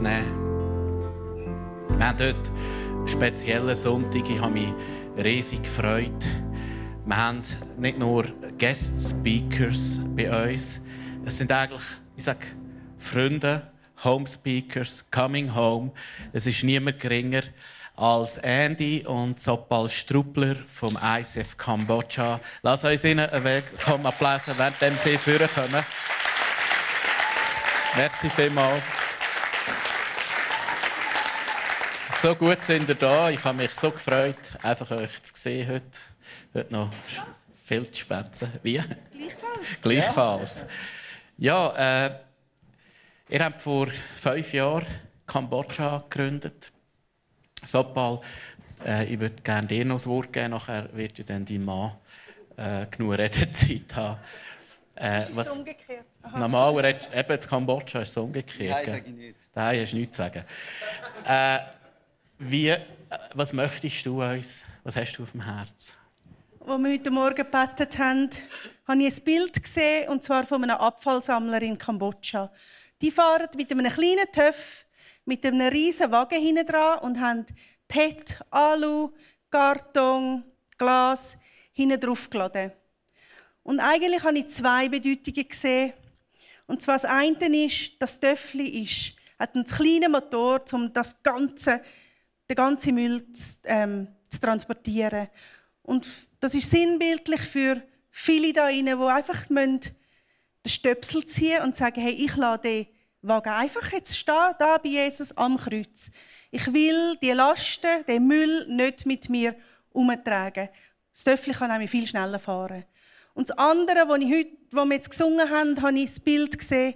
Nehmen. Wir haben heute einen speziellen Sonntag. Ich habe mich riesig gefreut. Wir haben nicht nur Guest Speakers bei uns. Es sind eigentlich, ich sage, Freunde, Home Speakers, Coming Home. Es ist niemand geringer als Andy und Sopal Struppler vom ICF Kambodscha. Lass uns ihnen einen Willkommen Applaus, während sie vorkommen. Merci vielmals. So gut sind ihr da. Ich habe mich so gefreut, einfach euch zu sehen heute. Heute noch viel zu schwätzen. Wie? Gleichfalls. Gleichfalls. Ja, äh, ihr habt vor fünf Jahren Kambodscha gegründet. Sopal, äh, ich würde gerne dir noch das Wort geben. Nachher wird ja dann dein Mann äh, genug Redezeit haben. Äh, ist was, umgekehrt? Normal, redet, eben in Kambodscha ist es umgekehrt. Nein, sage ich nicht. Nein, hast du nichts zu sagen. Wie, äh, was möchtest du uns, was hast du auf dem Herzen? Als wir heute Morgen gebetet haben, habe ich ein Bild gesehen, und zwar von einem Abfallsammler in Kambodscha. Die fahren mit einem kleinen Töff, mit einem riesigen Wagen hinten dran und haben PET, Alu, Karton, Glas hinten drauf geladen. Und eigentlich habe ich zwei Bedeutungen gesehen. Und zwar das eine ist, das Töffli ist, hat einen kleinen Motor, um das ganze, den ganzen Müll zu, ähm, zu transportieren. Und das ist sinnbildlich für viele da rein, die einfach den Stöpsel ziehen und sagen, hey, ich lasse den Wagen einfach jetzt stehen, da bei Jesus am Kreuz. Ich will die Lasten, den Müll nicht mit mir umtragen. Das Töffel kann nämlich viel schneller fahren. Und das andere, was ich heute, wo wir jetzt gesungen haben, habe ich das Bild gesehen.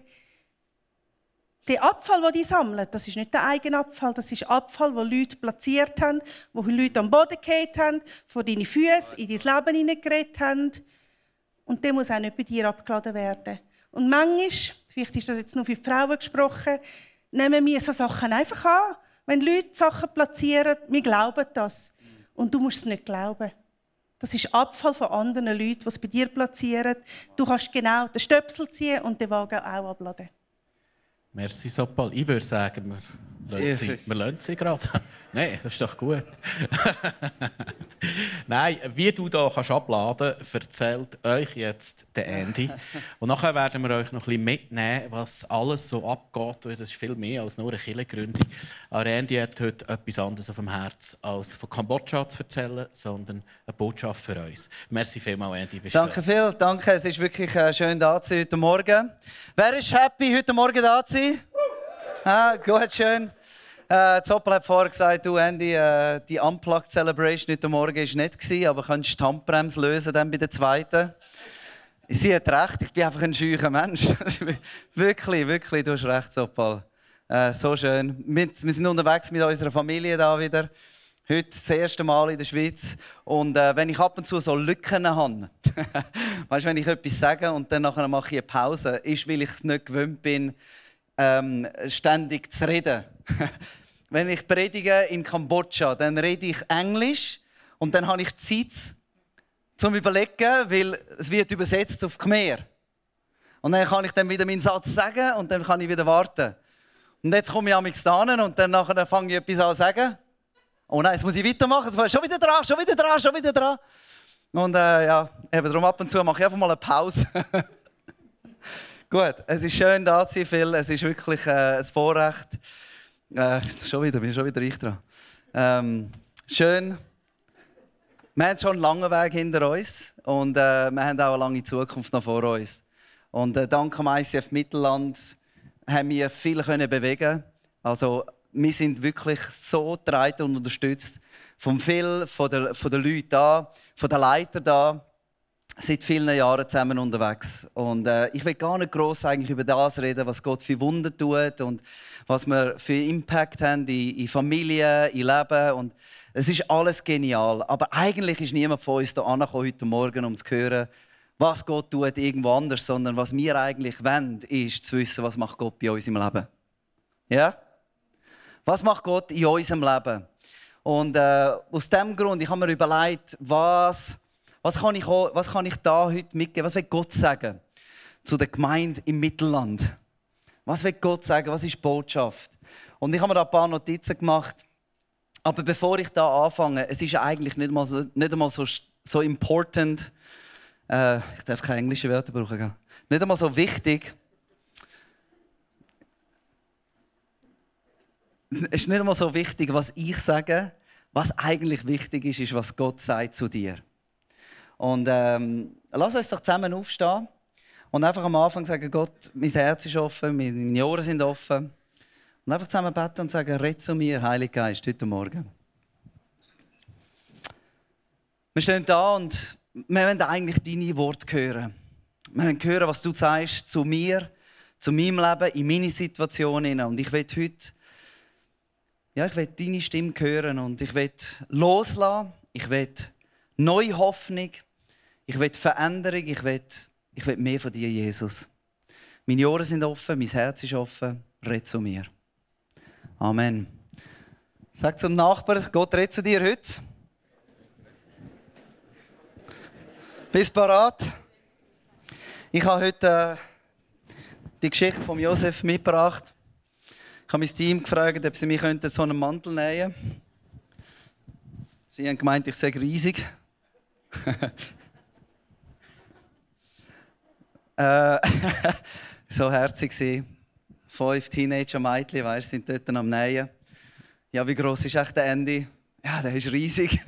Der Abfall, den die sammeln, das ist nicht der eigene Abfall, das ist Abfall, den Leute platziert haben, wo Leute am Boden gehalten haben, vor deine Füße in dein Leben hineingeredet haben. Und der muss auch nicht bei dir abgeladen werden. Und manchmal, vielleicht ist das jetzt nur für die Frauen gesprochen, nehmen wir so Sachen einfach an. Wenn Leute Sachen platzieren, wir glauben das. Und du musst es nicht glauben. Das ist Abfall von anderen Leuten, die es bei dir platzieren. Du kannst genau den Stöpsel ziehen und den Wagen auch abladen. Merci, Sopal. Ich würde sagen, wir lassen sie, wir lassen sie gerade. Nein, das ist doch gut. Nein, wie du hier kannst abladen kannst, erzählt euch jetzt der Andy. Und nachher werden wir euch noch ein bisschen mitnehmen, was alles so abgeht. Das ist viel mehr als nur eine Killengründung. Aber Andy hat heute etwas anderes auf dem Herz, als von Kambodscha zu erzählen, sondern eine Botschaft für uns. Merci vielmals, Andy. Bist danke viel, danke. Es ist wirklich äh, schön, da zu sein heute Morgen. Wer ist happy, heute Morgen da zu sein? Ah, gut, schön. Äh, Zoppel hat vorher gesagt, du Andy, äh, die Unplugged Celebration heute Morgen war nicht, gewesen, aber kannst du die Handbremse lösen dann bei der zweiten? Sie hat recht, ich bin einfach ein scheuer Mensch. wirklich, wirklich, du hast recht, Zoppel. Äh, so schön. Wir, wir, sind unterwegs mit unserer Familie da wieder. Heute das erste Mal in der Schweiz. Und äh, wenn ich ab und zu so Lücken habe, weißt du, wenn ich etwas sage und dann nachher mache ich eine Pause, ist, weil ich es nicht gewöhnt bin, ähm, ständig zu reden. wenn ich predige in Kambodscha, dann rede ich Englisch und dann habe ich Zeit zum Überlegen, weil es wird übersetzt auf Khmer. Und dann kann ich dann wieder meinen Satz sagen und dann kann ich wieder warten. Und jetzt komme ich am hin und dann nachher fange ich etwas an zu sagen. Oh nein, jetzt muss ich weitermachen. Jetzt schon wieder dran, schon wieder dran, schon wieder dran. Und äh, ja, eben darum ab und zu mache ich einfach mal eine Pause. Gut, es ist schön da zu sein, Phil. Es ist wirklich äh, ein Vorrecht. Äh, schon wieder, bin schon wieder ich dran. Ähm, schön. Wir haben schon einen langen Weg hinter uns und äh, wir haben auch eine lange Zukunft noch vor uns. Und äh, dank dem ICF Mittelland haben wir viel können bewegen. Also wir sind wirklich so getragen und unterstützt vom viel von der, von der Leuten da, von den Leitern da seit vielen Jahren zusammen unterwegs. Und äh, ich will gar nicht groß eigentlich über das reden, was Gott für Wunder tut und was wir für Impact haben in, in Familie, in Leben. Und es ist alles genial. Aber eigentlich ist niemand von uns hier heute Morgen, um zu hören, was Gott tut irgendwo anders, sondern was wir eigentlich wollen, ist zu wissen, was macht Gott bei uns im Leben. Ja? Was macht Gott in unserem Leben? Und äh, aus diesem Grund, ich habe mir überlegt, was was kann ich, auch, was kann ich da heute mitgeben? Was will Gott sagen zu der Gemeinde im Mittelland? Was will Gott sagen? Was ist Botschaft? Und ich habe mir da ein paar Notizen gemacht. Aber bevor ich da anfange, es ist eigentlich nicht, mal so, nicht einmal so, so important. Äh, ich darf keine englischen Wörter brauchen. Nicht einmal so wichtig. Es ist nicht einmal so wichtig, was ich sage. Was eigentlich wichtig ist, ist, was Gott sagt zu dir. Und ähm, lass uns doch zusammen aufstehen und einfach am Anfang sagen: Gott, mein Herz ist offen, meine Ohren sind offen. Und einfach zusammen beten und sagen, red zu mir, Heiliger Geist, heute Morgen. Wir stehen da und wir wollen eigentlich deine Worte hören. Wir wollen hören, was du sagst zu mir, zu meinem Leben, in meine Situation. Und ich will heute, ja, ich will deine Stimme hören und ich will loslassen, ich will neue Hoffnung, ich will Veränderung, ich will, ich will mehr von dir, Jesus. Meine Ohren sind offen, mein Herz ist offen, red zu mir. Amen. Sag zum Nachbarn, Gott redet zu dir heute. Bist parat? Ich habe heute äh, die Geschichte von Josef mitgebracht. Ich habe mein Team gefragt, ob sie mich so einen Mantel nähen könnten. Sie haben gemeint, ich sei riesig. äh, so herzig sie fünf Teenager-Mädchen, weißt, sind dort am Nähen. Ja, wie groß ist echt der Andy? Ja, der ist riesig.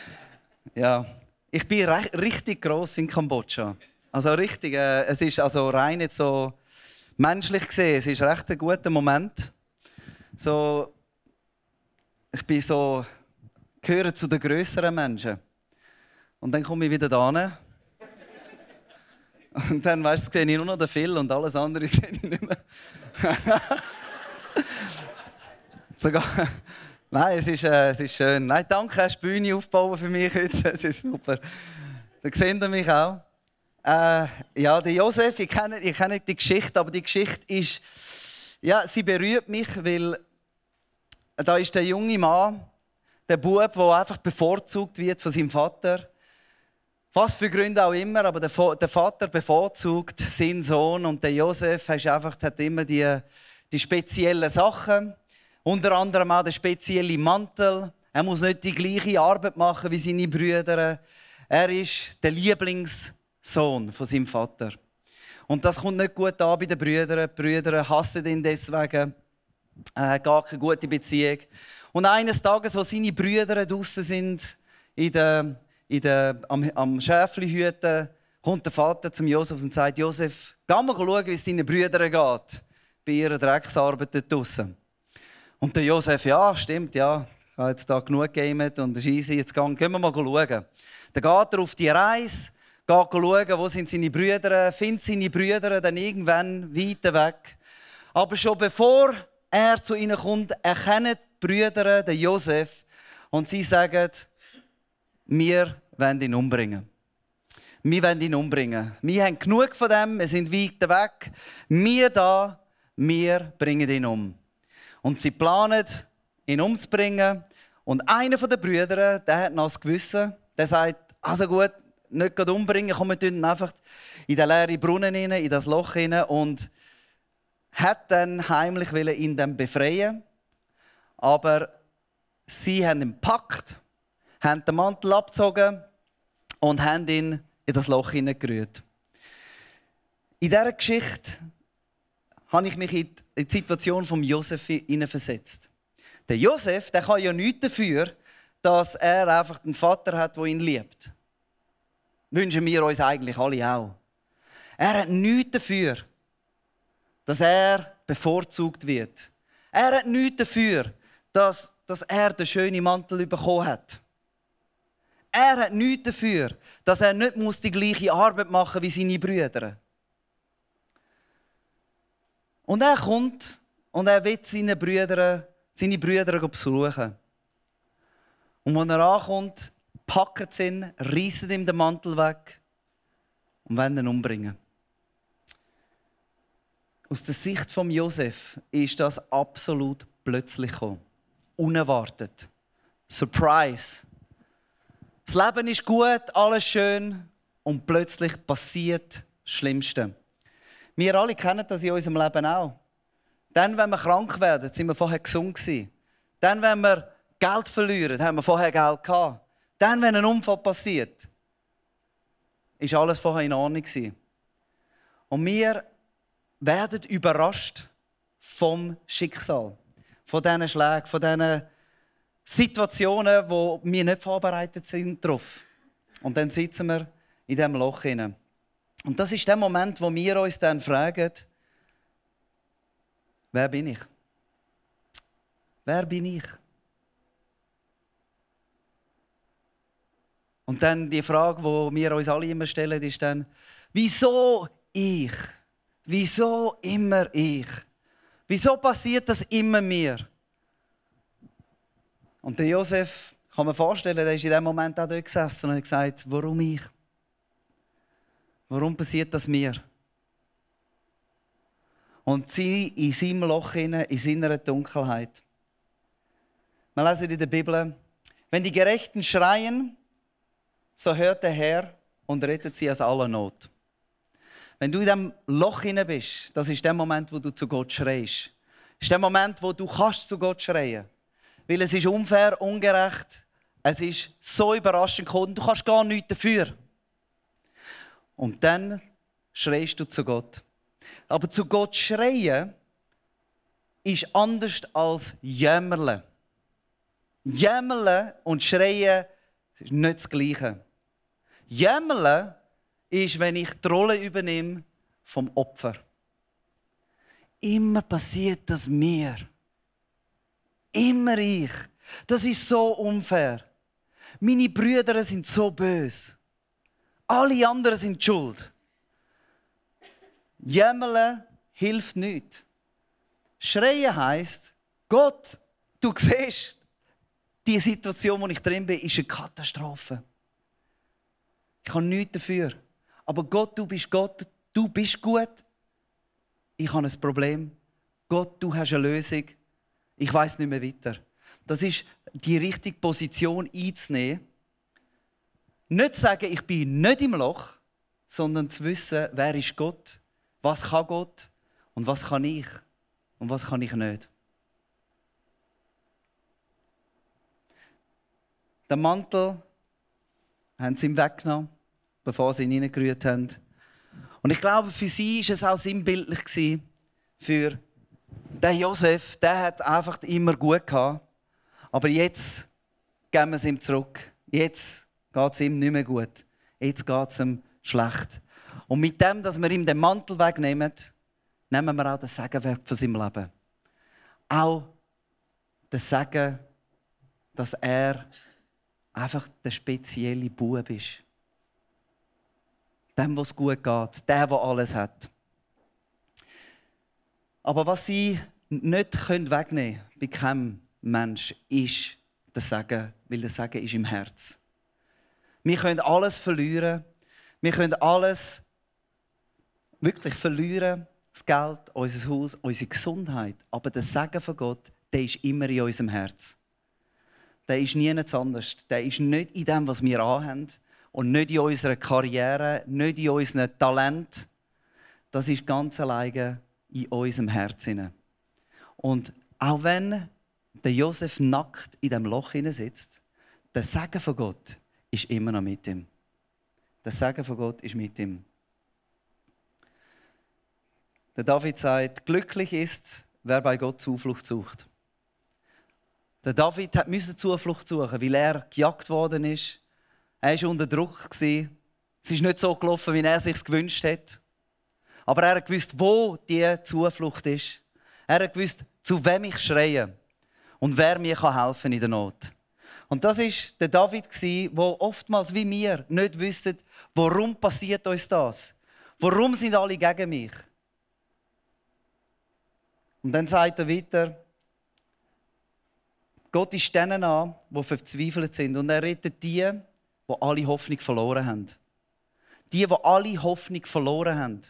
ja, ich bin richtig groß in Kambodscha. Also richtig, äh, es ist also rein nicht so menschlich gesehen, es ist recht ein guter Moment. So, ich bin so, gehöre zu den größeren Menschen. Und dann komme ich wieder da und dann weißt, sehe ich nur noch den Phil und alles andere sehe ich nicht mehr. Sogar. Nein, es ist, äh, es ist schön. Nein, danke, hast die Bühne aufgebaut für mich heute. Es ist super. Da seht ihr mich auch. Äh, ja, der Josef, ich kenne, ich kenne die Geschichte, aber die Geschichte ist, ja, sie berührt mich, weil da ist der junge Mann, der Bub, der einfach bevorzugt wird von seinem Vater. Was für Gründe auch immer, aber der Vater bevorzugt seinen Sohn und der Josef einfach, hat immer die, die speziellen Sachen. Unter anderem auch den speziellen Mantel. Er muss nicht die gleiche Arbeit machen wie seine Brüder. Er ist der Lieblingssohn von seinem Vater. Und das kommt nicht gut an bei den Brüdern. Die Brüder hassen ihn deswegen. Äh, gar keine gute Beziehung. Und eines Tages, wo seine Brüder draußen sind, in der in der, am, am Schäfli kommt der Vater zum Josef und sagt: Josef, geh mal schauen, wie es deinen Brüdern geht, bei ihrer Drecksarbeit dort draussen. Und der Josef: Ja, stimmt, ja, ich habe jetzt da genug gegamet und es ist easy, jetzt gehen wir mal schauen. Dann geht er auf die Reise, geht schauen, wo sind seine Brüder, findet seine Brüder dann irgendwann weiter weg. Aber schon bevor er zu ihnen kommt, erkennen die Brüder den Josef und sie sagen, wir wollen ihn umbringen. Wir wollen ihn umbringen. Wir haben genug von dem, wir sind weit weg. Wir da, wir bringen ihn um. Und sie planen, ihn umzubringen. Und einer der Brüder, der hat noch das Gewissen, der sagt, also gut, nicht umbringen, komm, wir einfach in den leeren Brunnen rein, in das Loch rein und hat dann heimlich ihn dann befreien. Aber sie haben ihn gepackt haben den Mantel abgezogen und haben ihn in das Loch hineingerührt. In dieser Geschichte habe ich mich in die Situation von Josef versetzt. Der Josef, der kann ja nichts dafür, dass er einfach einen Vater hat, der ihn liebt. Wünschen wir uns eigentlich alle auch. Er hat nichts dafür, dass er bevorzugt wird. Er hat nichts dafür, dass, dass er den schönen Mantel bekommen hat. Er hat nichts dafür, dass er nicht die gleiche Arbeit machen muss wie seine Brüder. Und er kommt und er will seine Brüder, seine Brüder besuchen. Und wenn er ankommt, packen sie ihn, reißen ihm den Mantel weg und wollen ihn umbringen. Aus der Sicht von Josef ist das absolut plötzlich gekommen. Unerwartet. Surprise. Das Leben ist gut, alles schön und plötzlich passiert das Schlimmste. Wir alle kennen das in unserem Leben auch. Dann, wenn wir krank werden, sind wir vorher gesund gewesen. Dann, wenn wir Geld verlieren, haben wir vorher Geld gehabt. Dann, wenn ein Unfall passiert, ist alles vorher in Ordnung gewesen. Und wir werden überrascht vom Schicksal, von diesen Schlägen, von diesen Situationen, wo wir nicht vorbereitet sind darauf. Und dann sitzen wir in diesem Loch hinein. Und das ist der Moment, wo wir uns dann fragen, wer bin ich? Wer bin ich? Und dann die Frage, die wir uns alle immer stellen, ist dann, wieso ich? Wieso immer ich? Wieso passiert das immer mir? Und der Josef, kann man vorstellen, der ist in dem Moment auch dort gesessen und hat gesagt, warum ich? Warum passiert das mir? Und sie in seinem Loch, in seiner Dunkelheit. Wir lesen in der Bibel, wenn die Gerechten schreien, so hört der Herr und rettet sie aus aller Not. Wenn du in diesem Loch hinein bist, das ist der Moment, wo du zu Gott schreist. Das ist der Moment, wo du kannst zu Gott schreien. Weil es ist unfair, ungerecht, es ist so überraschend gekommen, du kannst gar nichts dafür. Und dann schreist du zu Gott. Aber zu Gott schreien ist anders als jämmerle. Jämmerle und schreien ist nicht das Gleiche. Jämmerle ist, wenn ich die Rolle übernehme vom Opfer. Immer passiert das mir. Immer ich. Das ist so unfair. Meine Brüder sind so böse. Alle anderen sind schuld. Jämmerle hilft nicht. Schreien heißt, Gott, du siehst, die Situation, wo ich drin bin, ist eine Katastrophe. Ich habe nichts dafür. Aber Gott, du bist Gott, du bist gut. Ich habe ein Problem. Gott, du hast eine Lösung. Ich weiß nicht mehr weiter. Das ist die richtige Position einzunehmen. Nicht zu sagen, ich bin nicht im Loch, sondern zu wissen, wer ist Gott, was kann Gott und was kann ich und was kann ich nicht. Den Mantel haben sie ihm weggenommen, bevor sie ihn hineingerührt haben. Und ich glaube, für sie war es auch sinnbildlich für den Josef. Der hat einfach immer gut gehabt. Aber jetzt geben wir es ihm zurück. Jetzt geht es ihm nicht mehr gut. Jetzt geht es ihm schlecht. Und mit dem, dass wir ihm den Mantel wegnehmen, nehmen wir auch den Segenwert von seinem Leben. Auch den Segen, dass er einfach der spezielle Bub ist. Dem, was gut geht, der, der alles hat. Aber was sie nicht wegnehmen können bei keinem Mensch, ist der Segen, weil der Segen ist im Herz. Wir können alles verlieren. Wir können alles wirklich verlieren. Das Geld, unser Haus, unsere Gesundheit. Aber der Segen von Gott, der ist immer in unserem Herz. Der ist nie anders. Der ist nicht in dem, was wir anhaben. Und nicht in unserer Karriere, nicht in unserem Talent. Das ist ganz alleine in unserem Herzen. Und auch wenn der Josef nackt in dem Loch sitzt, der Segen von Gott ist immer noch mit ihm. Der Segen von Gott ist mit ihm. Der David sagt, glücklich ist, wer bei Gott Zuflucht sucht. Der David musste Zuflucht suchen, weil er gejagt worden ist. Er war unter Druck. Es ist nicht so gelaufen, wie er sich gewünscht hat. Aber er hat gewusst, wo die Zuflucht ist. Er hat gewusst, zu wem ich schreie und wer mir helfen kann in der Not. Und das ist der David, der oftmals wie wir nicht wüsste, warum passiert uns das? Warum sind alle gegen mich? Und dann sagt er weiter, Gott ist denen an, die verzweifelt sind. Und er rettet die, die alle Hoffnung verloren haben. Die, die alle Hoffnung verloren haben.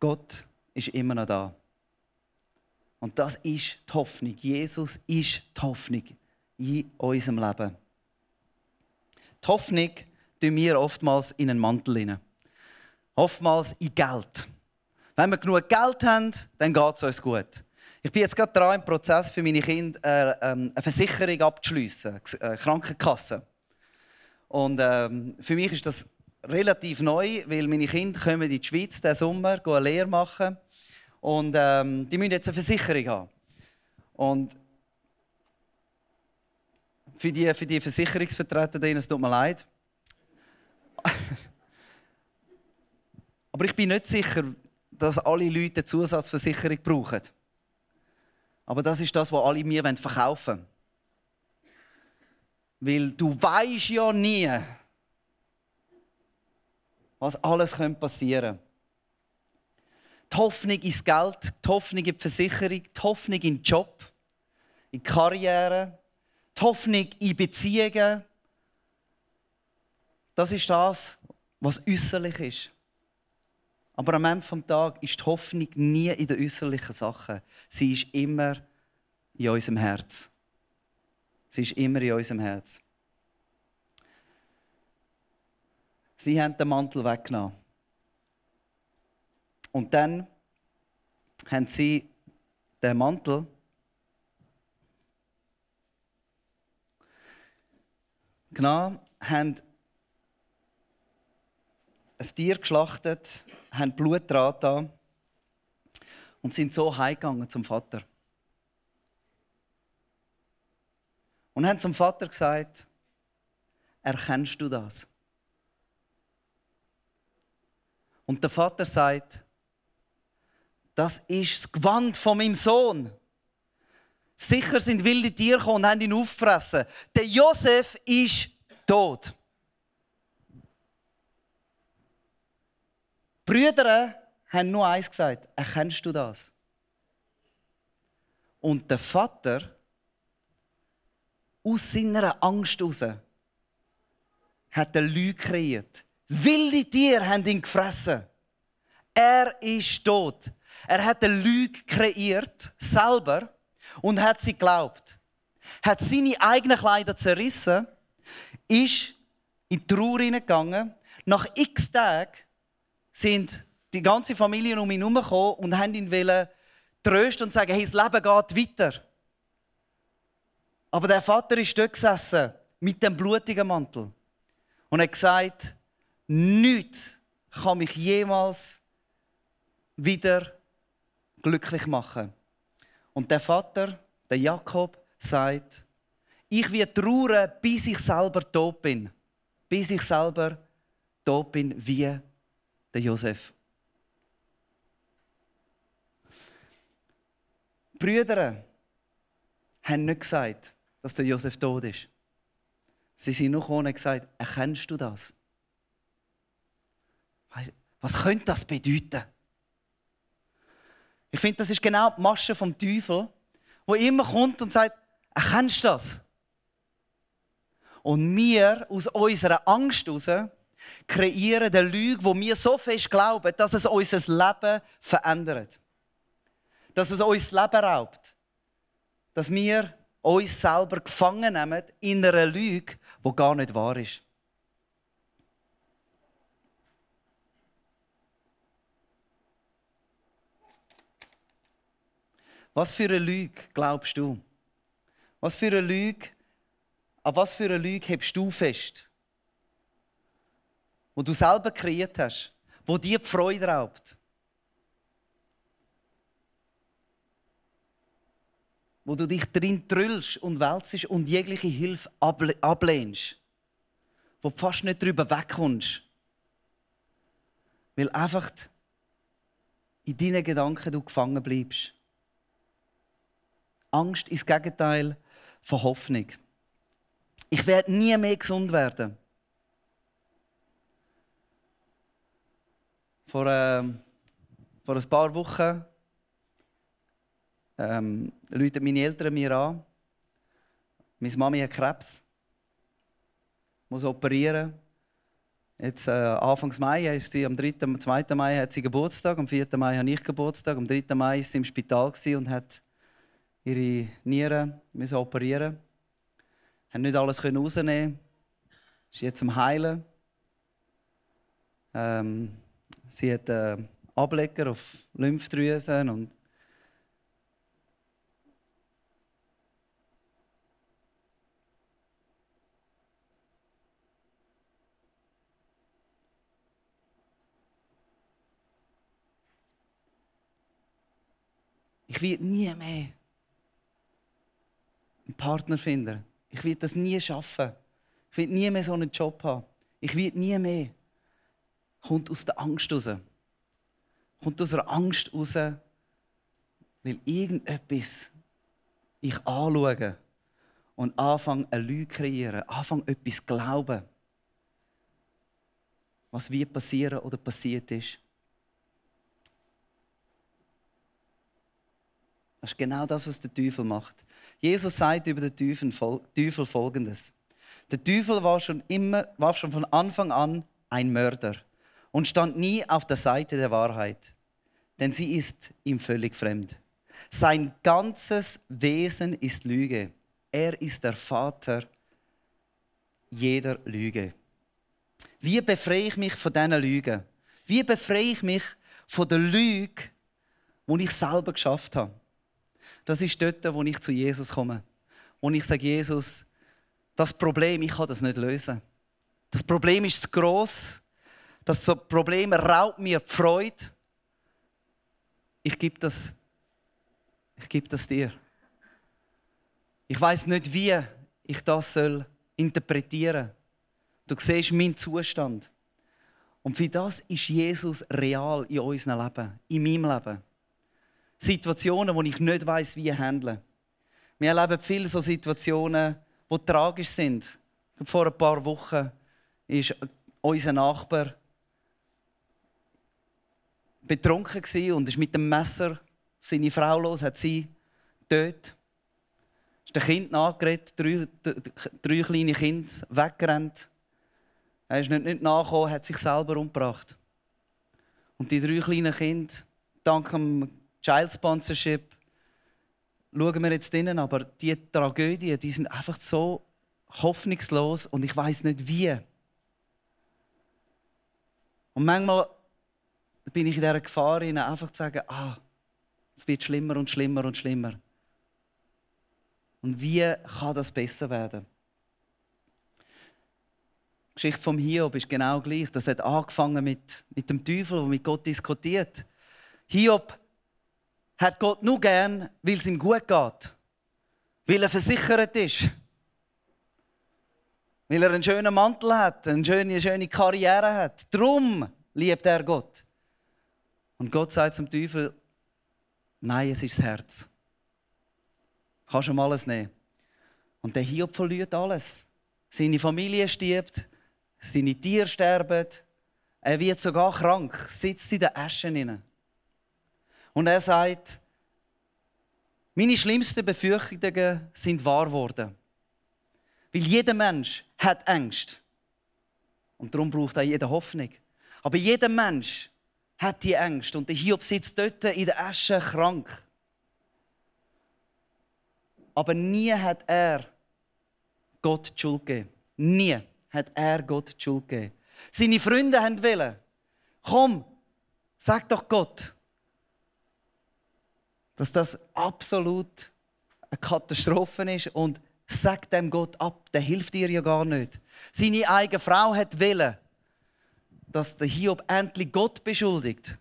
Gott ist immer noch da. Und das ist die Hoffnung. Jesus ist die Hoffnung in unserem Leben. Die Hoffnung tun wir oftmals in einen Mantel hinein. Oftmals in Geld. Wenn wir genug Geld haben, dann geht es uns gut. Ich bin jetzt gerade dran im Prozess für meine Kinder äh, ähm, eine Versicherung abzuschließen, eine äh, Krankenkasse. Und ähm, für mich ist das relativ neu, weil meine Kinder kommen in die Schweiz diesen Sommer eine Lehre machen und ähm, die müssen jetzt eine Versicherung haben. Und für die, für die Versicherungsvertreter, denen es tut mir leid. Aber ich bin nicht sicher, dass alle Leute eine Zusatzversicherung brauchen. Aber das ist das, was alle mir verkaufen wollen. Weil du weißt ja nie, was alles passieren könnte. Die Hoffnung ins Geld, die Hoffnung in die Versicherung, die Hoffnung in den Job, in die Karriere, die Hoffnung in Beziehungen. Das ist das, was äußerlich ist. Aber am Ende des Tages ist die Hoffnung nie in den äußerlichen Sachen. Sie ist immer in unserem Herz. Sie ist immer in unserem Herz. Sie haben den Mantel weggenommen. Und dann haben sie den Mantel genommen, haben ein Tier geschlachtet, haben Blut dran und sind so heimgegangen zum Vater. Und haben zum Vater gesagt, erkennst du das? Und der Vater sagt, das ist das Gewand von meinem Sohn. Sicher sind wilde Tiere gekommen und haben ihn auffressen. Der Josef ist tot. Die Brüder haben nur eins gesagt: Erkennst du das? Und der Vater, aus seiner Angst heraus, hat eine Lüge kreiert. Wilde Tiere haben ihn gefressen. Er ist tot. Er hat eine Lüge kreiert, selber, und hat sie geglaubt. Hat seine eigenen Kleider zerrissen, ist in die Trauer hineingegangen. Nach x Tagen sind die ganze Familie um ihn herumgekommen und haben ihn trösten und sagen, hey, das Leben geht weiter. Aber der Vater ist dort gesessen mit dem blutigen Mantel und hat gesagt, nichts kann mich jemals wieder glücklich machen. Und der Vater, der Jakob, sagt, ich werde trauern, bis ich selber tot bin. Bis ich selber tot bin, wie der Josef. Die Brüder haben nicht gesagt, dass der Josef tot ist. Sie sind noch ohne gesagt, erkennst du das? Was könnte das bedeuten? Ich finde, das ist genau die Masche vom Teufel, wo immer kommt und sagt, erkennst du das? Und wir aus unserer Angst heraus kreieren eine Lüge, wo wir so fest glauben, dass es unser Leben verändert. Dass es uns das Leben raubt. Dass wir uns selber gefangen nehmen in einer Lüge, die gar nicht wahr ist. Was für eine Lüge glaubst du? Was für eine Lüge, an was für eine Lüge hebst du fest? Wo du selber kreiert hast, wo dir die Freude raubt. Wo du dich drin trüllst und wälzest und jegliche Hilfe ablehnst. Wo du fast nicht drüber wegkommst. Weil einfach in deinen Gedanken du gefangen bleibst. Angst ist das Gegenteil von Hoffnung. Ich werde nie mehr gesund werden. Vor, äh, vor ein paar Wochen ähm, rufen meine Eltern mir an. Meine Mami hat Krebs, muss operieren. Jetzt, äh, Anfangs Mai, ist sie, am 3., 2. Mai hat sie Geburtstag, am 4. Mai habe ich Geburtstag, am 3. Mai war sie im Spital und hat ihre Nieren müssen operieren. Haben nicht alles rausnehmen. Ist jetzt am Heilen. Ähm, Sie hat äh, Ablecker auf Lymphdrüsen und Ich werde nie mehr einen Partner finden. Ich werde das nie schaffen. Ich werde nie mehr so einen Job haben. Ich werde nie mehr. Kommt aus der Angst raus. Kommt aus der Angst raus, weil irgendetwas ich anschaue und anfange eine Lüge kreieren, anfange etwas zu glauben, was wie passieren oder passiert ist. Das ist genau das, was der Teufel macht. Jesus sagt über den Teufel Folgendes. Der Teufel war schon, immer, war schon von Anfang an ein Mörder und stand nie auf der Seite der Wahrheit, denn sie ist ihm völlig fremd. Sein ganzes Wesen ist Lüge. Er ist der Vater jeder Lüge. Wie befreie ich mich von diesen Lügen? Wie befreie ich mich von der Lüge, die ich selber geschafft habe? Das ist dort, wo ich zu Jesus komme. Wo ich sage, Jesus, das Problem, ich kann das nicht lösen. Das Problem ist zu gross. Das Problem raubt mir die Freude. Ich gebe das, ich gebe das dir. Ich weiß nicht, wie ich das soll interpretieren. Du siehst meinen Zustand. Und für das ist Jesus real in unserem Leben, in meinem Leben. Situationen, wo ich nicht weiß, wie handeln. Wir erleben viele so Situationen, die tragisch sind. Vor ein paar Wochen ist unser Nachbar betrunken und ist mit dem Messer seine Frau los, hat sie tot. Ist der Kind nachgeredet, drei, drei kleine Kinder weggerannt. Er ist nicht, nicht nachgekommen, hat sich selber umgebracht. Und die drei kleinen Kinder, dank dem Child Sponsorship, schauen wir jetzt drinnen, aber die Tragödien, die sind einfach so hoffnungslos und ich weiß nicht wie. Und manchmal bin ich in dieser Gefahr, ihnen einfach zu sagen, ah, es wird schlimmer und schlimmer und schlimmer. Und wie kann das besser werden? Die Geschichte vom Hiob ist genau gleich. Das hat angefangen mit, mit dem Teufel, der mit Gott diskutiert. Hiob hat Gott nur gern, weil es ihm gut geht. Weil er versichert ist. Weil er einen schönen Mantel hat, eine schöne, schöne Karriere hat. Darum liebt er Gott. Und Gott sagt zum Teufel, nein, es ist das Herz. Kannst ihm alles nehmen. Und der Hiob verliert alles. Seine Familie stirbt, seine Tiere sterben, er wird sogar krank, sitzt in den Aschen inne. Und er sagt, meine schlimmsten Befürchtungen sind wahr geworden. Weil jeder Mensch hat Angst. Und darum braucht auch jeder Hoffnung. Aber jeder Mensch hat die Angst. Und der Hiob sitzt dort in der Asche krank. Aber nie hat er Gott die Schuld gegeben. Nie hat er Gott die Schuld gegeben. Seine Freunde haben wollen. Komm, sag doch Gott, dass das absolut eine Katastrophe ist und sag dem Gott ab, der hilft dir ja gar nicht. Seine eigene Frau hat willen, dass der Hiob endlich Gott beschuldigt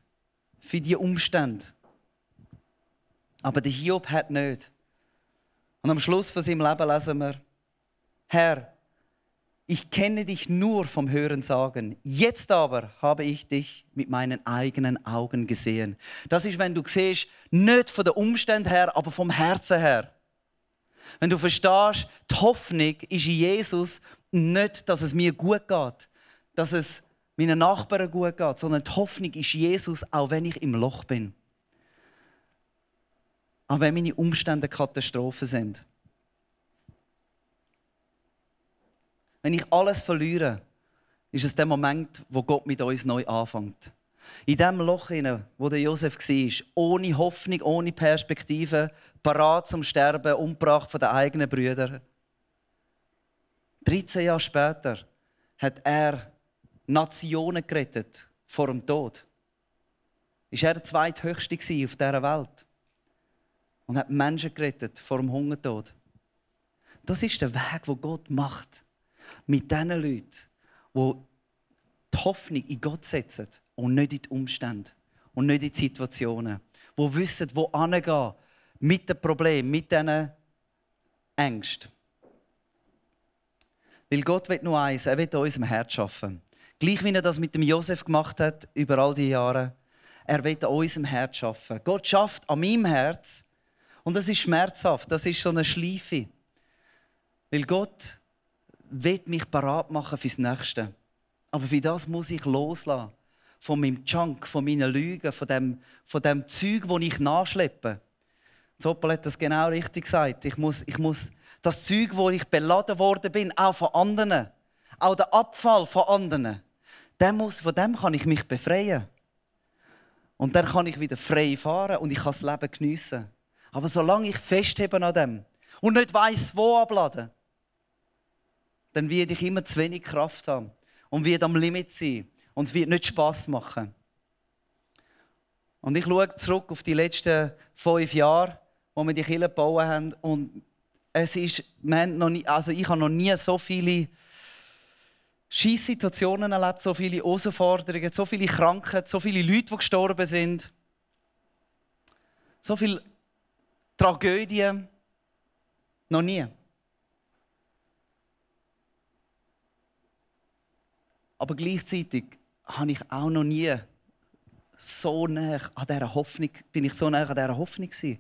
für die Umstände. Aber der Hiob hat nicht. Und am Schluss von seinem Leben lesen wir: Herr, ich kenne dich nur vom Hören sagen. Jetzt aber habe ich dich mit meinen eigenen Augen gesehen. Das ist, wenn du siehst, nicht von den Umständen her, aber vom Herzen her. Wenn du verstehst, die Hoffnung ist in Jesus nicht, dass es mir gut geht, dass es meinen Nachbarn gut geht, sondern die Hoffnung ist Jesus, auch wenn ich im Loch bin. Auch wenn meine Umstände Katastrophen sind. Wenn ich alles verliere, ist es der Moment, wo Gott mit uns neu anfängt. In dem Loch, wo der Josef war, ohne Hoffnung, ohne Perspektive, parat zum Sterben, umgebracht von den eigenen Brüdern. 13 Jahre später hat er Nationen gerettet vor dem Tod. Ist er der zweithöchste auf dieser Welt. Und hat Menschen gerettet vor dem Hungertod. Das ist der Weg, wo Gott macht. Mit diesen Leuten, die die Hoffnung in Gott setzen und nicht in die Umstände und nicht in die Situationen. Die wissen, wo angehen mit dem Problem, mit diesen Ängsten. Weil Gott will nur eins, er will in unserem Herz schaffen. Gleich wie er das mit dem Josef gemacht hat über all die Jahre. Er will an unserem Herz schaffen. Gott schafft an meinem Herz und das ist schmerzhaft, das ist so eine Schleife. Weil Gott will mich parat machen fürs Nächste. Aber für das muss ich loslassen. Von meinem Junk, von meinen Lügen, von dem, von dem Zeug, das ich nachschleppe. Zoppel hat das genau richtig gesagt. Ich muss, ich muss das Zeug, wo ich beladen worden bin, auch von anderen, auch der Abfall von anderen, dem muss, von dem kann ich mich befreien. Und dann kann ich wieder frei fahren und ich kann das Leben geniessen. Aber solange ich festhebe an dem und nicht weiß, wo abladen, dann werde ich immer zu wenig Kraft haben und werde am Limit sein und es wird nicht Spaß machen. Und ich schaue zurück auf die letzten fünf Jahre, wo wir die Kirche gebaut haben und es ist, noch nie, also ich habe noch nie so viele Schießsituationen erlebt, so viele Herausforderungen, so viele Krankheiten, so viele Leute, die gestorben sind, so viele Tragödien. Noch nie. Aber gleichzeitig habe ich auch noch nie so nah an dieser Hoffnung, bin ich so nah an dieser Hoffnung gewesen.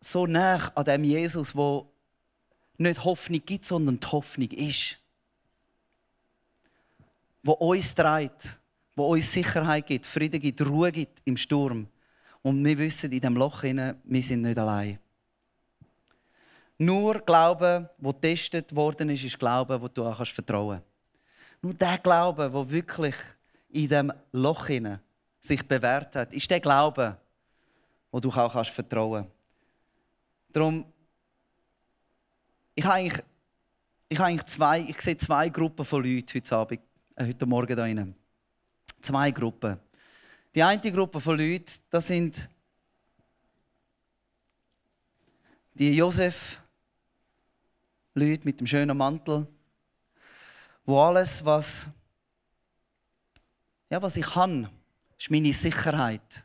So nah an dem Jesus, wo nicht Hoffnung gibt, sondern die Hoffnung ist. Wo uns trägt, wo uns Sicherheit gibt, Frieden gibt, Ruhe gibt im Sturm. Und wir wissen in diesem Loch hinein, wir sind nicht allein. Nur Glauben, wo getestet worden ist, ist Glauben, wo du auch vertrauen kannst. Nur der Glaube, der wirklich in dem Loch sich bewährt hat, ist der Glaube, wo du auch kannst vertrauen. Darum, ich habe eigentlich, ich habe eigentlich zwei, ich sehe zwei Gruppen von Leuten heute Abend, äh, heute Morgen da drinnen. Zwei Gruppen. Die eine Gruppe von Leuten, das sind die Josef Leute mit dem schönen Mantel, wo alles, was, ja, was ich kann, ist meine Sicherheit.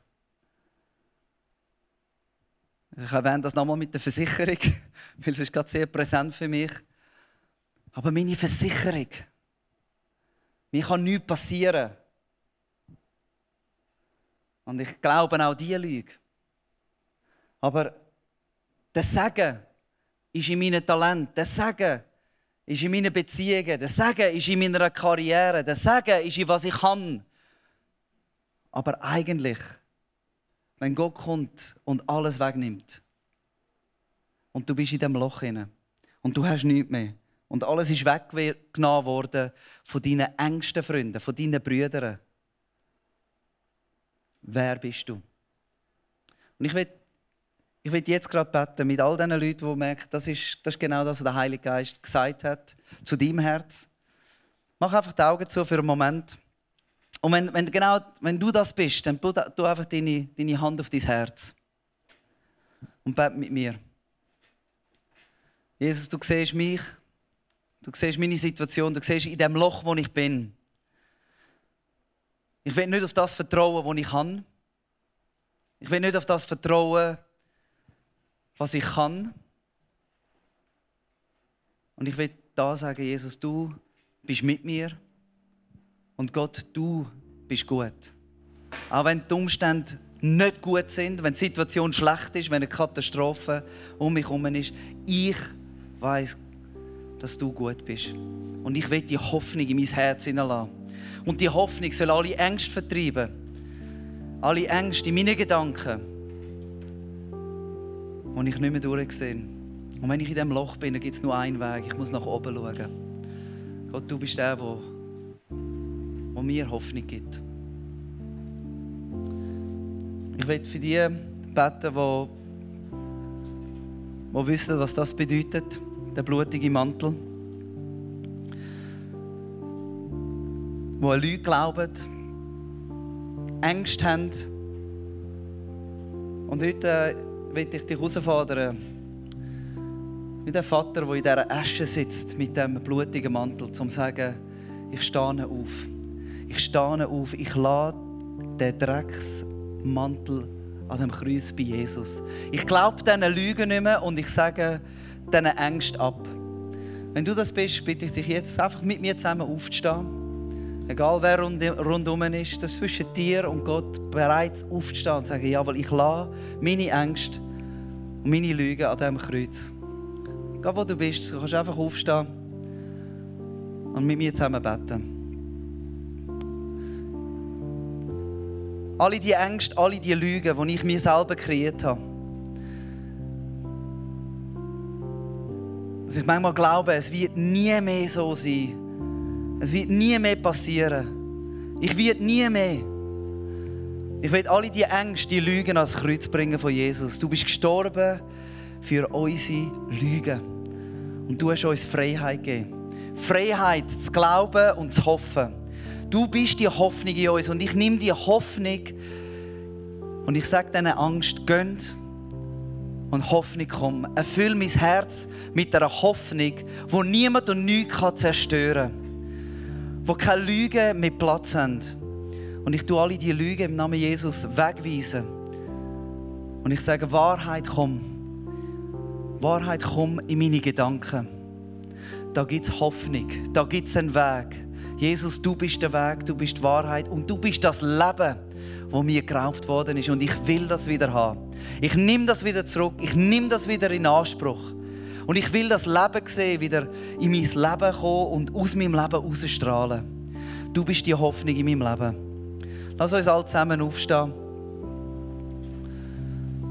Ich erwähne das nochmal mit der Versicherung, weil es ist gerade sehr präsent für mich. Aber meine Versicherung, mir kann nichts passieren. Und ich glaube auch diese Lüge. Aber das Sagen ist in meinem Talent. Das Sagen ist in meinen Beziehungen. Das Sagen ist in meiner Karriere. Das Sagen ist in was ich kann. Aber eigentlich, wenn Gott kommt und alles wegnimmt und du bist in dem Loch hinein und du hast nichts mehr und alles ist weggenommen worden von deinen engsten Freunden, von deinen Brüdern. Wer bist du? Und ich will, ich will jetzt gerade beten mit all diesen Leuten, die merken, das ist, das ist genau das, was der Heilige Geist gesagt hat zu deinem Herz. Mach einfach die Augen zu für einen Moment. Und wenn, wenn, genau, wenn du das bist, dann tu einfach deine, deine Hand auf dein Herz. Und bete mit mir. Jesus, du siehst mich. Du siehst meine Situation. Du siehst in dem Loch, wo ich bin. Ich will nicht auf das vertrauen, was ich kann. Ich will nicht auf das vertrauen, was ich kann. Und ich will da sagen, Jesus, du bist mit mir. Und Gott, du bist gut. Auch wenn die Umstände nicht gut sind, wenn die Situation schlecht ist, wenn eine Katastrophe um mich herum ist, ich weiß, dass du gut bist. Und ich will die Hoffnung in mein Herz hineinlassen. Und die Hoffnung soll alle Ängste vertreiben. Alle Ängste in meinen Gedanken, die ich nicht mehr durchsehe. Und wenn ich in diesem Loch bin, dann gibt es nur einen Weg. Ich muss nach oben schauen. Gott, du bist der, der wo mir Hoffnung gibt. Ich will für die beten, die, die wissen, was das bedeutet, der blutige Mantel. Die an Leute glauben, Ängste haben. Und heute will ich dich herausfordern, wie der Vater, der in dieser Asche sitzt, mit dem blutigen Mantel, um zu sagen, ich stehe auf. Ich stehe auf, ich lade den Drecksmantel an dem Kreuz bei Jesus. Ich glaube diesen Lügen nicht mehr und ich sage diesen Ängsten ab. Wenn du das bist, bitte ich dich jetzt einfach mit mir zusammen aufzustehen. Egal wer rundum ist, dass zwischen dir und Gott bereit aufzustehen und zu sagen, jawohl, ich lasse meine Ängste und meine Lügen an diesem Kreuz. Egal wo du bist, du kannst einfach aufstehen und mit mir zusammen beten. Alle die Ängste, alle die Lügen, die ich mir selber kreiert habe. Also ich manchmal glaube, es wird nie mehr so sein. Es wird nie mehr passieren. Ich werde nie mehr. Ich will alle die Ängste, die Lügen ans Kreuz bringen von Jesus. Du bist gestorben für unsere Lügen. Und du hast uns Freiheit gegeben. Freiheit zu glauben und zu hoffen. Du bist die Hoffnung in uns und ich nehme die Hoffnung und ich sage diesen Angst, gönnt und Hoffnung komm. Erfüll mein Herz mit einer Hoffnung, wo niemand und nichts zerstören kann. Wo keine Lügen mehr Platz haben. Und ich tue alle diese Lügen im Namen Jesus wegweisen. Und ich sage, Wahrheit komm. Wahrheit komm in meine Gedanken. Da gibt es Hoffnung, da gibt es einen Weg. Jesus, du bist der Weg, du bist die Wahrheit und du bist das Leben, wo mir geraubt worden ist. Und ich will das wieder haben. Ich nehme das wieder zurück. Ich nehme das wieder in Anspruch. Und ich will das Leben sehen, wieder in mein Leben kommen und aus meinem Leben ausstrahlen. Du bist die Hoffnung in meinem Leben. Lass uns alle zusammen aufstehen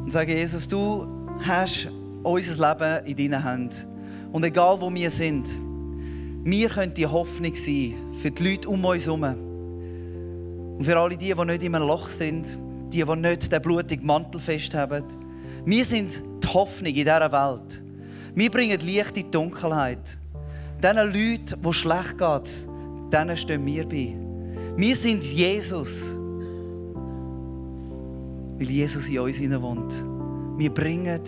und sagen, Jesus, du hast unser Leben in deinen Händen. Und egal wo wir sind, wir können die Hoffnung sein für die Leute um uns herum. Und für alle die, die nicht in einem Loch sind, die, die nicht den blutigen Mantel festhaben. Wir sind die Hoffnung in dieser Welt. Wir bringen Licht in die Dunkelheit. Diesen Leuten, die schlecht geht, denen stehen wir bei. Wir sind Jesus. Weil Jesus in uns wohnt. Wir bringen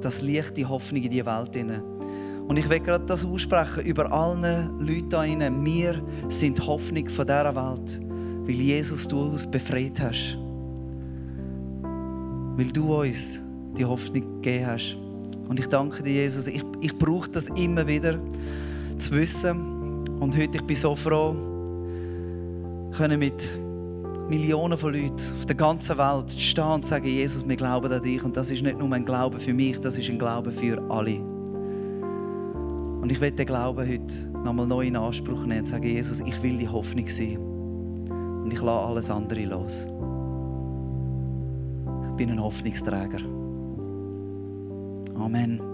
das Licht, die Hoffnung in die Welt hinein. Und ich will gerade das aussprechen über alle Leute hier. Wir sind Hoffnung von dieser Welt, weil Jesus du uns befreit hast. Weil du uns die Hoffnung gegeben hast. Und ich danke dir, Jesus. Ich, ich brauche das immer wieder zu wissen. Und heute ich bin so froh, können mit Millionen von Leuten auf der ganzen Welt stehen und sagen, Jesus, wir glauben an dich. Und das ist nicht nur ein Glaube für mich, das ist ein Glaube für alle. Und ich will den Glauben heute nochmal neu in Anspruch nehmen und sagen, Jesus, ich will die Hoffnung sein. Und ich lasse alles andere los. Ich bin ein Hoffnungsträger. Amen.